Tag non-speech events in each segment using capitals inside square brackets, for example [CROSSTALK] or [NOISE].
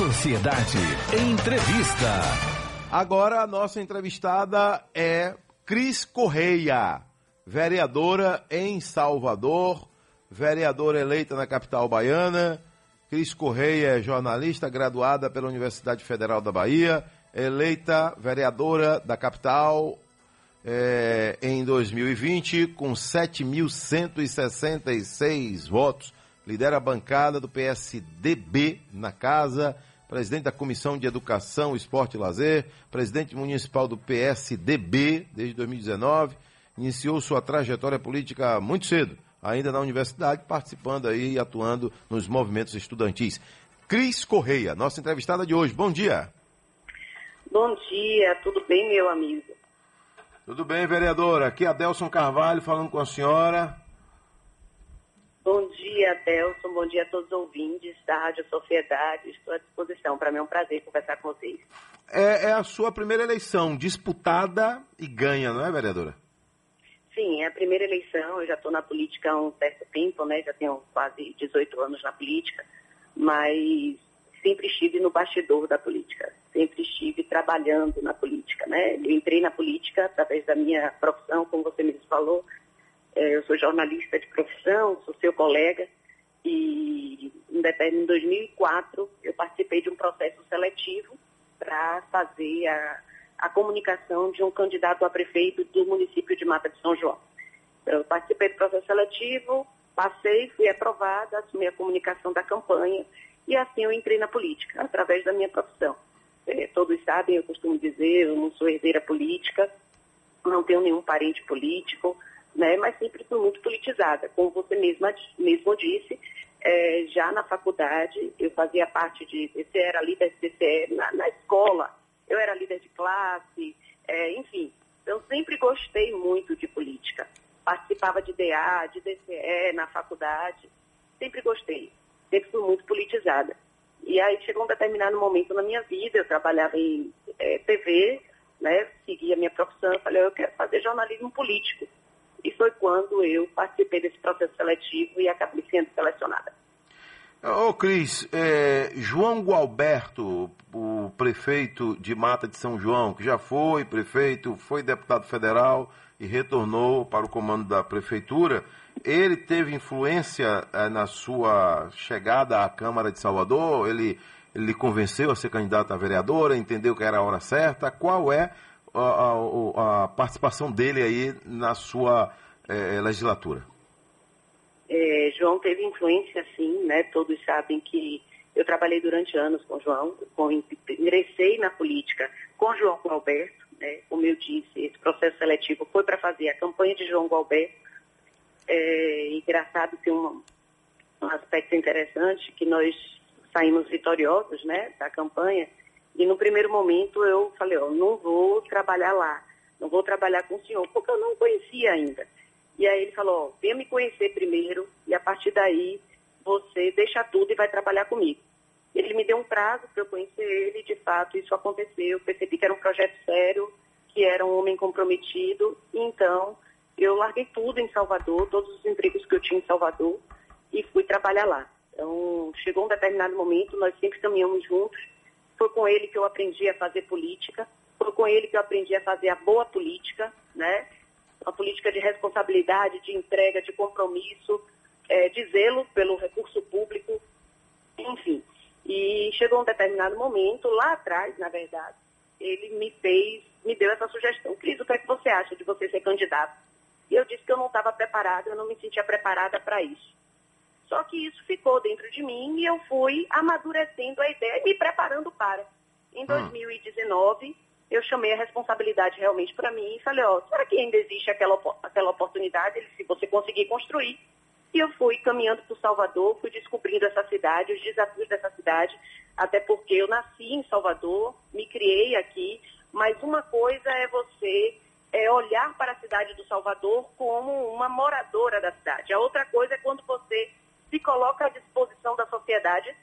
Sociedade Entrevista. Agora a nossa entrevistada é Cris Correia, vereadora em Salvador, vereadora eleita na capital baiana. Cris Correia é jornalista graduada pela Universidade Federal da Bahia, eleita vereadora da capital é, em 2020 com 7.166 votos. Lidera a bancada do PSDB na casa, presidente da Comissão de Educação, Esporte e Lazer, presidente municipal do PSDB desde 2019. Iniciou sua trajetória política muito cedo, ainda na universidade, participando aí e atuando nos movimentos estudantis. Cris Correia, nossa entrevistada de hoje. Bom dia. Bom dia, tudo bem, meu amigo? Tudo bem, vereadora. Aqui é Adelson Carvalho falando com a senhora. Bom dia, Adelson. Bom dia a todos os ouvintes da Rádio Sociedade. Estou à disposição. Para mim é um prazer conversar com vocês. É, é, a sua primeira eleição disputada e ganha, não é, vereadora? Sim, é a primeira eleição. Eu já estou na política há um certo tempo, né? Já tenho quase 18 anos na política, mas sempre estive no bastidor da política. Sempre estive trabalhando na política, né? Eu entrei na política através da minha profissão, como você mesmo falou, eu sou jornalista de profissão, sou seu colega, e em 2004 eu participei de um processo seletivo para fazer a, a comunicação de um candidato a prefeito do município de Mata de São João. Então, eu participei do processo seletivo, passei, fui aprovada, assumi a comunicação da campanha e assim eu entrei na política, através da minha profissão. É, todos sabem, eu costumo dizer, eu não sou herdeira política, não tenho nenhum parente político, né, mas sempre fui muito politizada. Como você mesma mesmo disse, é, já na faculdade eu fazia parte de, você era líder de DCE na, na escola, eu era líder de classe, é, enfim. Eu sempre gostei muito de política. Participava de DA, de DCE na faculdade, sempre gostei. Sempre fui muito politizada. E aí chegou um determinado momento na minha vida, eu trabalhava em é, TV, né, seguia a minha profissão, eu falei, eu quero fazer jornalismo político. E foi quando eu participei desse processo seletivo e acabei sendo selecionada. Ô Cris, é, João Gualberto, o prefeito de Mata de São João, que já foi prefeito, foi deputado federal e retornou para o comando da prefeitura, ele teve influência é, na sua chegada à Câmara de Salvador? Ele, ele convenceu a ser candidato a vereadora, entendeu que era a hora certa? Qual é a, a, a participação dele aí na sua é, legislatura? É, João teve influência, sim, né? Todos sabem que eu trabalhei durante anos com João, com, ingressei na política com João Gualberto, né? Como eu disse, esse processo seletivo foi para fazer a campanha de João Gualberto. É, engraçado, tem um, um aspecto interessante que nós saímos vitoriosos, né, da campanha, e no primeiro momento eu falei, ó, não vou trabalhar lá, não vou trabalhar com o senhor, porque eu não conhecia ainda. E aí ele falou, ó, venha me conhecer primeiro e a partir daí você deixa tudo e vai trabalhar comigo. Ele me deu um prazo para eu conhecer ele, de fato isso aconteceu, eu percebi que era um projeto sério, que era um homem comprometido, então eu larguei tudo em Salvador, todos os empregos que eu tinha em Salvador e fui trabalhar lá. Então, chegou um determinado momento, nós sempre caminhamos juntos, foi com ele que eu aprendi a fazer política, foi com ele que eu aprendi a fazer a boa política, né? Uma política de responsabilidade, de entrega, de compromisso, é, de zelo pelo recurso público, enfim. E chegou um determinado momento, lá atrás, na verdade, ele me fez, me deu essa sugestão. Cris, o que é que você acha de você ser candidato? E eu disse que eu não estava preparada, eu não me sentia preparada para isso. Só que isso ficou dentro de mim e eu fui amadurecendo a ideia e me preparando para. Em 2019, ah. eu chamei a responsabilidade realmente para mim e falei, ó, será que ainda existe aquela, aquela oportunidade se você conseguir construir? E eu fui caminhando para Salvador, fui descobrindo essa cidade, os desafios dessa cidade, até porque eu nasci em Salvador, me criei aqui, mas uma coisa é você é, olhar para a cidade do Salvador como uma moradora da cidade. A outra coisa é quando você se coloca à disposição da sociedade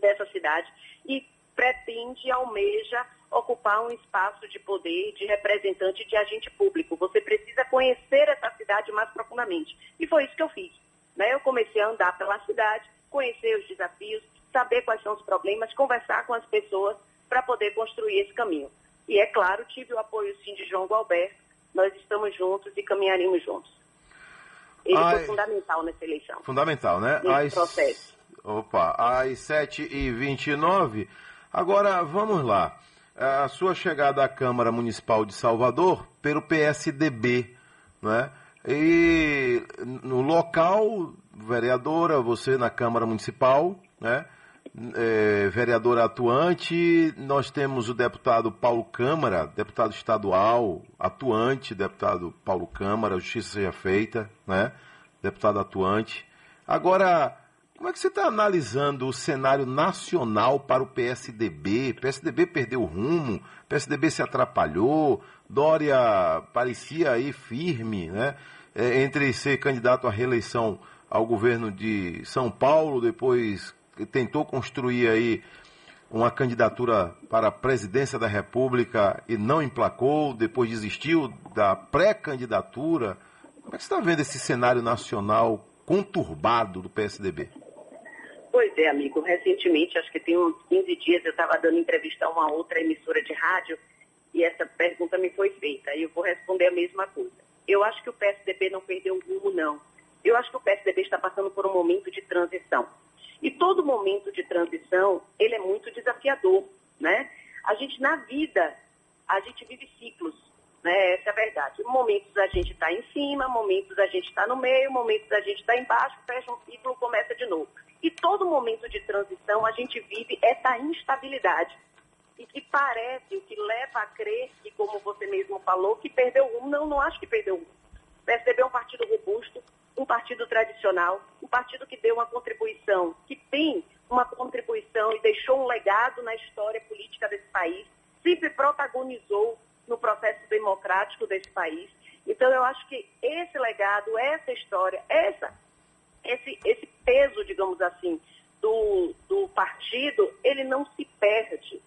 dessa cidade e pretende, almeja ocupar um espaço de poder, de representante, de agente público. Você precisa conhecer essa cidade mais profundamente. E foi isso que eu fiz. Né? Eu comecei a andar pela cidade, conhecer os desafios, saber quais são os problemas, conversar com as pessoas para poder construir esse caminho. E é claro, tive o apoio sim de João Gualberto, nós estamos juntos e caminharemos juntos. Ele Ai, foi fundamental nessa eleição. Fundamental, né? Nesse processo. Opa, às 7h29. Agora, vamos lá. A sua chegada à Câmara Municipal de Salvador pelo PSDB, né? E no local, vereadora, você na Câmara Municipal, né? É, vereadora atuante, nós temos o deputado Paulo Câmara, deputado estadual atuante, deputado Paulo Câmara, justiça seja feita, né? Deputado atuante. Agora, como é que você está analisando o cenário nacional para o PSDB? PSDB perdeu o rumo, PSDB se atrapalhou, Dória parecia aí firme, né? É, entre ser candidato à reeleição ao governo de São Paulo, depois tentou construir aí uma candidatura para a presidência da República e não emplacou, depois desistiu da pré-candidatura. Como é que você está vendo esse cenário nacional conturbado do PSDB? Pois é, amigo. Recentemente, acho que tem uns 15 dias, eu estava dando entrevista a uma outra emissora de rádio e essa pergunta me foi feita. E eu vou responder a mesma coisa. Eu acho que o PSDB não perdeu o rumo, não. Eu acho que o PSDB está passando por um momento de transição. E todo momento de transição, ele é muito desafiador, né? A gente, na vida, a gente vive ciclos, né? Essa é a verdade. Momentos a gente está em cima, momentos a gente está no meio, momentos a gente está embaixo, fecha um ciclo, começa de novo. E todo momento de transição a gente vive essa instabilidade. E que parece, o que leva a crer, que como você mesmo falou, que perdeu um. Não, não acho que perdeu um. É um partido robusto, um partido tradicional, um partido que deu uma contribuição, que tem uma contribuição e deixou um legado na história política desse país, sempre protagonizou no processo democrático desse país. Então, eu acho que esse legado, essa história, essa, digamos assim, do, do partido, ele não se perde.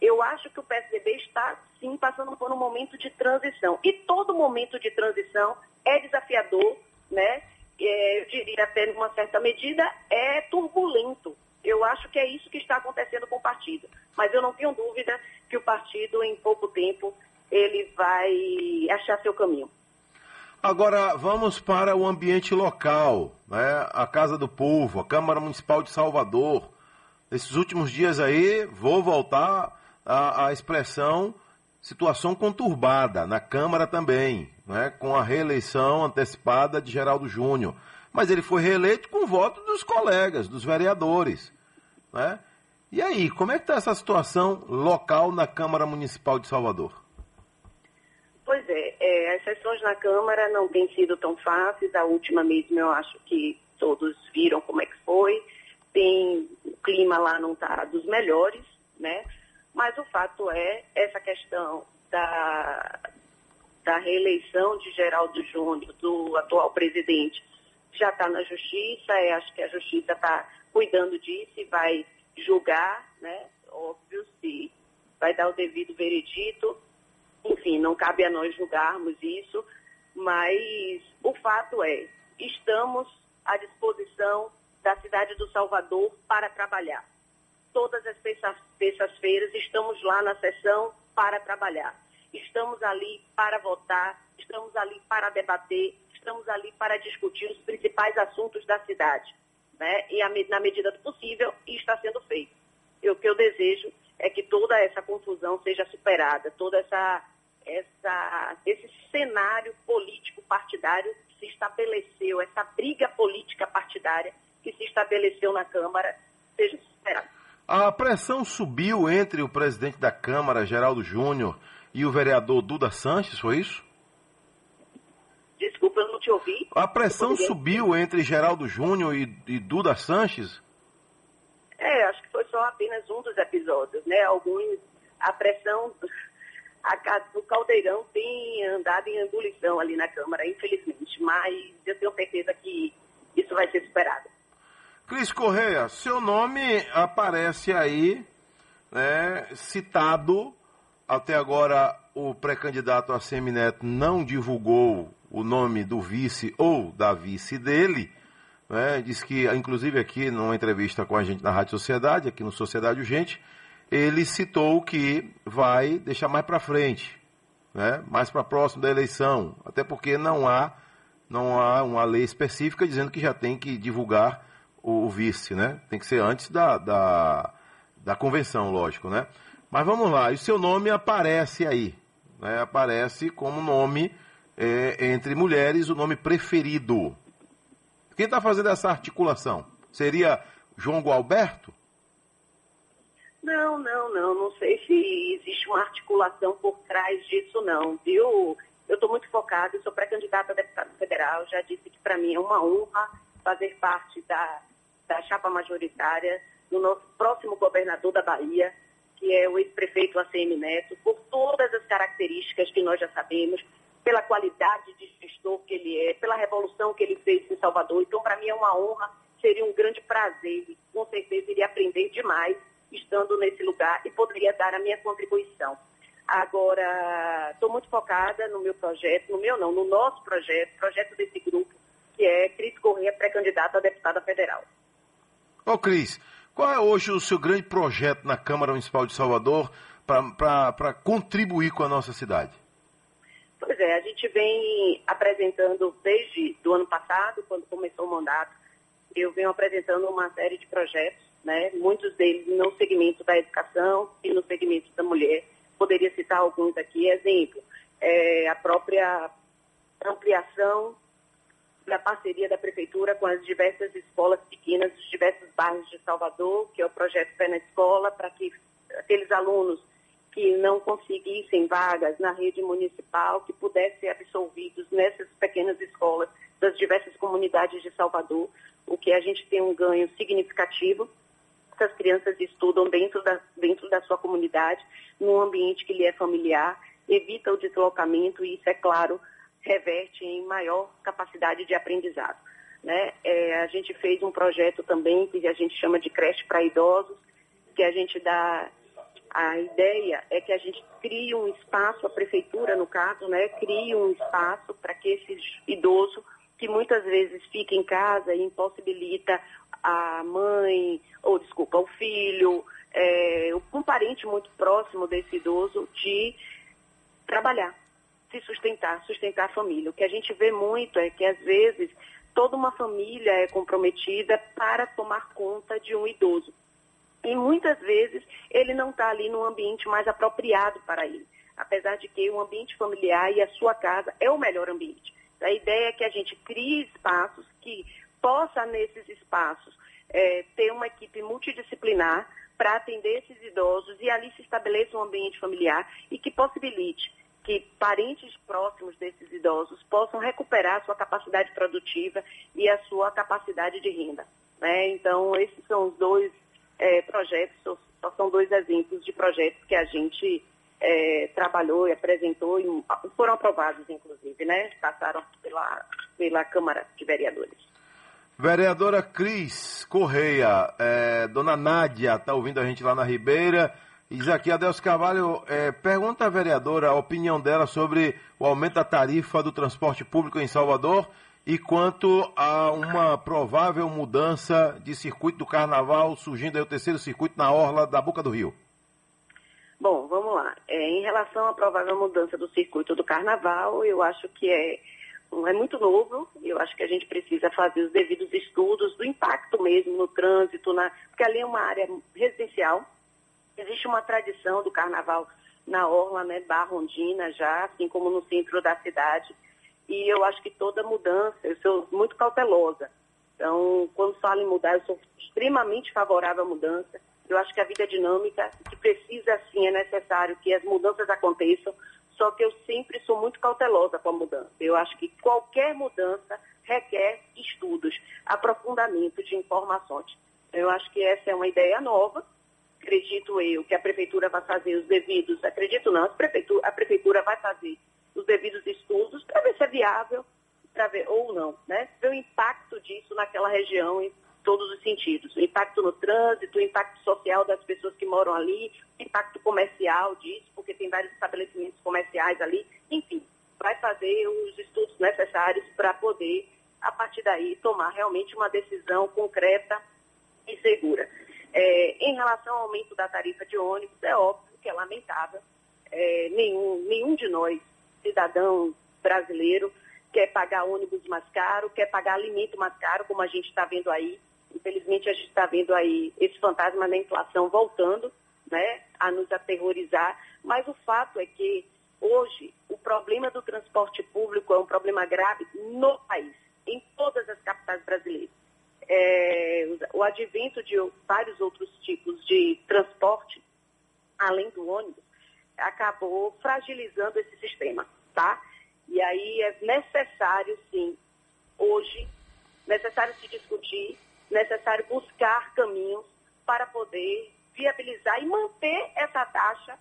Eu acho que o PSDB está, sim, passando por um momento de transição. E todo momento de transição é desafiador, né? É, eu diria até numa certa medida, é turbulento. Eu acho que é isso que está acontecendo com o partido. Mas eu não tenho dúvida que o partido, em pouco tempo, ele vai achar seu caminho. Agora vamos para o ambiente local, né? a Casa do Povo, a Câmara Municipal de Salvador. Nesses últimos dias aí, vou voltar à, à expressão situação conturbada, na Câmara também, né? com a reeleição antecipada de Geraldo Júnior. Mas ele foi reeleito com voto dos colegas, dos vereadores. Né? E aí, como é que está essa situação local na Câmara Municipal de Salvador? É, as sessões na Câmara não têm sido tão fáceis. A última mesmo eu acho que todos viram como é que foi. Tem, o clima lá não está dos melhores, né? Mas o fato é, essa questão da, da reeleição de Geraldo Júnior, do atual presidente, já está na justiça, é, acho que a justiça está cuidando disso e vai julgar, né? Óbvio, se vai dar o devido veredito enfim, não cabe a nós julgarmos isso, mas o fato é, estamos à disposição da cidade do Salvador para trabalhar. Todas as terças-feiras estamos lá na sessão para trabalhar. Estamos ali para votar, estamos ali para debater, estamos ali para discutir os principais assuntos da cidade. Né? E na medida do possível, está sendo feito. E o que eu desejo é que toda essa confusão seja superada, toda essa, essa, esse cenário político partidário que se estabeleceu, essa briga política partidária que se estabeleceu na Câmara, seja superada. A pressão subiu entre o presidente da Câmara, Geraldo Júnior, e o vereador Duda Sanches, foi isso? Desculpa, eu não te ouvi. A pressão subiu entre Geraldo Júnior e, e Duda Sanches? É, acho que só apenas um dos episódios, né? Alguns, a pressão, [LAUGHS] a, o caldeirão tem andado em ebulição ali na Câmara, infelizmente, mas eu tenho certeza que isso vai ser superado. Cris Correia, seu nome aparece aí, né, citado, até agora o pré-candidato a Semineto não divulgou o nome do vice ou da vice dele, né, disse que, inclusive aqui numa entrevista com a gente na Rádio Sociedade, aqui no Sociedade Urgente, ele citou que vai deixar mais para frente, né, mais para próximo da eleição, até porque não há, não há uma lei específica dizendo que já tem que divulgar o, o vice, né? Tem que ser antes da, da, da convenção, lógico, né? Mas vamos lá, e o seu nome aparece aí, né? Aparece como nome é, entre mulheres, o nome preferido. Quem está fazendo essa articulação? Seria João Gualberto? Não, não, não. Não sei se existe uma articulação por trás disso, não, viu? Eu estou muito focada, eu sou pré-candidata a deputado federal, já disse que para mim é uma honra fazer parte da, da chapa majoritária do nosso próximo governador da Bahia, que é o ex-prefeito ACM Neto, por todas as características que nós já sabemos, pela qualidade de gestor que ele é, pela revolução que ele fez em Salvador. Então, para mim é uma honra, seria um grande prazer e com certeza iria aprender demais estando nesse lugar e poderia dar a minha contribuição. Agora, estou muito focada no meu projeto, no meu não, no nosso projeto, projeto desse grupo, que é Cris Corrêa, pré-candidata a deputada federal. Ô Cris, qual é hoje o seu grande projeto na Câmara Municipal de Salvador para contribuir com a nossa cidade? Pois é, a gente vem apresentando desde do ano passado, quando começou o mandato, eu venho apresentando uma série de projetos, né, muitos deles no segmento da educação e no segmento da mulher. Poderia citar alguns aqui, exemplo, é, a própria ampliação da parceria da Prefeitura com as diversas escolas pequenas dos diversos bairros de Salvador, que é o projeto Pé na Escola, para que aqueles alunos que não conseguissem vagas na rede municipal, que pudessem ser absolvidos nessas pequenas escolas das diversas comunidades de Salvador, o que a gente tem um ganho significativo. Essas crianças estudam dentro da, dentro da sua comunidade, num ambiente que lhe é familiar, evita o deslocamento e isso, é claro, reverte em maior capacidade de aprendizado. Né? É, a gente fez um projeto também que a gente chama de creche para idosos, que a gente dá a ideia é que a gente crie um espaço, a prefeitura, no caso, né, crie um espaço para que esse idoso, que muitas vezes fica em casa e impossibilita a mãe, ou desculpa, o filho, é, um parente muito próximo desse idoso, de trabalhar, se sustentar, sustentar a família. O que a gente vê muito é que, às vezes, toda uma família é comprometida para tomar conta de um idoso. E muitas vezes ele não está ali no ambiente mais apropriado para ele. Apesar de que o ambiente familiar e a sua casa é o melhor ambiente. A ideia é que a gente crie espaços que possa, nesses espaços, é, ter uma equipe multidisciplinar para atender esses idosos e ali se estabeleça um ambiente familiar e que possibilite que parentes próximos desses idosos possam recuperar a sua capacidade produtiva e a sua capacidade de renda. Né? Então, esses são os dois é, projetos, só, são dois exemplos de projetos que a gente é, trabalhou e apresentou, e foram aprovados, inclusive, né? Passaram pela, pela Câmara de Vereadores. Vereadora Cris Correia, é, dona Nádia está ouvindo a gente lá na Ribeira. Diz aqui, Adelso Carvalho, é, pergunta à vereadora a opinião dela sobre o aumento da tarifa do transporte público em Salvador e quanto a uma provável mudança de circuito do carnaval, surgindo aí o terceiro circuito na orla da Boca do Rio. Bom, vamos lá. É, em relação à provável mudança do circuito do carnaval, eu acho que é, é muito novo, eu acho que a gente precisa fazer os devidos estudos do impacto mesmo no trânsito, na, porque ali é uma área residencial, existe uma tradição do carnaval na orla, né, Barrondina já, assim como no centro da cidade, e eu acho que toda mudança, eu sou muito cautelosa. Então, quando falo em mudar, eu sou extremamente favorável à mudança. Eu acho que a vida é dinâmica, que precisa sim, é necessário que as mudanças aconteçam, só que eu sempre sou muito cautelosa com a mudança. Eu acho que qualquer mudança requer estudos, aprofundamento de informações. Eu acho que essa é uma ideia nova. Acredito eu que a prefeitura vai fazer os devidos, acredito não, a prefeitura, a prefeitura vai fazer devidos estudos para ver se é viável, para ver ou não, né? Ver o impacto disso naquela região em todos os sentidos. O impacto no trânsito, o impacto social das pessoas que moram ali, o impacto comercial disso, porque tem vários estabelecimentos comerciais ali, enfim, vai fazer os estudos necessários para poder, a partir daí, tomar realmente uma decisão concreta e segura. É, em relação ao aumento da tarifa de ônibus, é óbvio que é lamentável. É, nenhum, nenhum de nós, cidadão brasileiro, quer pagar ônibus mais caro, quer pagar alimento mais caro, como a gente está vendo aí. Infelizmente, a gente está vendo aí esse fantasma da inflação voltando né, a nos aterrorizar. Mas o fato é que hoje o problema do transporte público é um problema grave no país, em todas as capitais brasileiras. É, o advento de vários outros tipos de transporte, além do ônibus, acabou fragilizando esse sistema, tá? E aí é necessário, sim, hoje, necessário se discutir, necessário buscar caminhos para poder viabilizar e manter essa taxa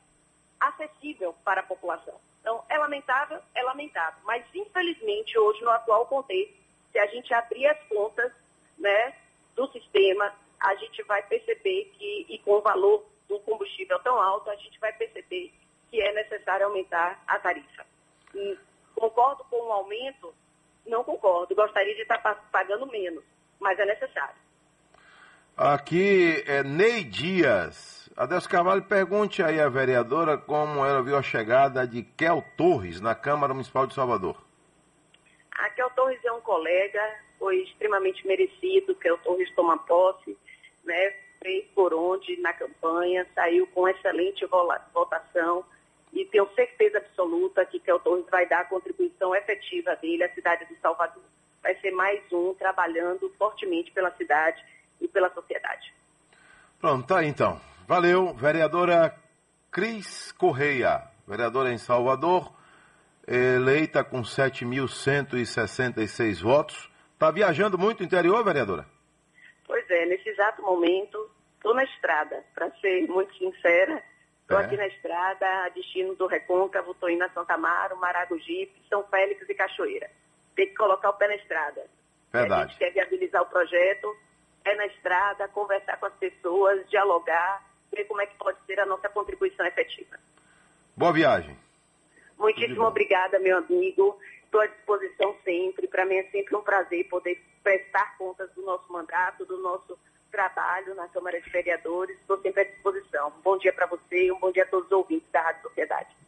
acessível para a população. Então, é lamentável, é lamentável, mas infelizmente hoje, no atual contexto, se a gente abrir as contas né, do sistema, a gente vai perceber que, e com o valor do combustível tão alto, a gente vai perceber que é necessário aumentar a tarifa. Concordo com o aumento? Não concordo. Gostaria de estar pagando menos, mas é necessário. Aqui é Ney Dias. Adelso Carvalho, pergunte aí à vereadora como ela viu a chegada de Kel Torres na Câmara Municipal de Salvador. A Kel Torres é um colega, foi extremamente merecido. Kel Torres toma posse, né? fez por onde na campanha, saiu com excelente votação tenho certeza absoluta que Kel Torres vai dar a contribuição efetiva dele à cidade de Salvador. Vai ser mais um trabalhando fortemente pela cidade e pela sociedade. Pronto, tá aí então. Valeu, vereadora Cris Correia, vereadora em Salvador, eleita com 7.166 votos. Está viajando muito no interior, vereadora? Pois é, nesse exato momento, estou na estrada, para ser muito sincera. Estou é. aqui na estrada, a destino do Recôncavo, estou indo a Santa Amaro, Maragogipe, São Félix e Cachoeira. Tem que colocar o pé na estrada. Verdade. A gente quer viabilizar o projeto, é na estrada, conversar com as pessoas, dialogar, ver como é que pode ser a nossa contribuição efetiva. Boa viagem. Muitíssimo obrigada, meu amigo. Estou à disposição sempre. Para mim é sempre um prazer poder prestar contas do nosso mandato, do nosso trabalho na Câmara de Vereadores. Estou sempre à disposição. Um bom dia para você e um bom dia a todos os ouvintes da Rádio Sociedade.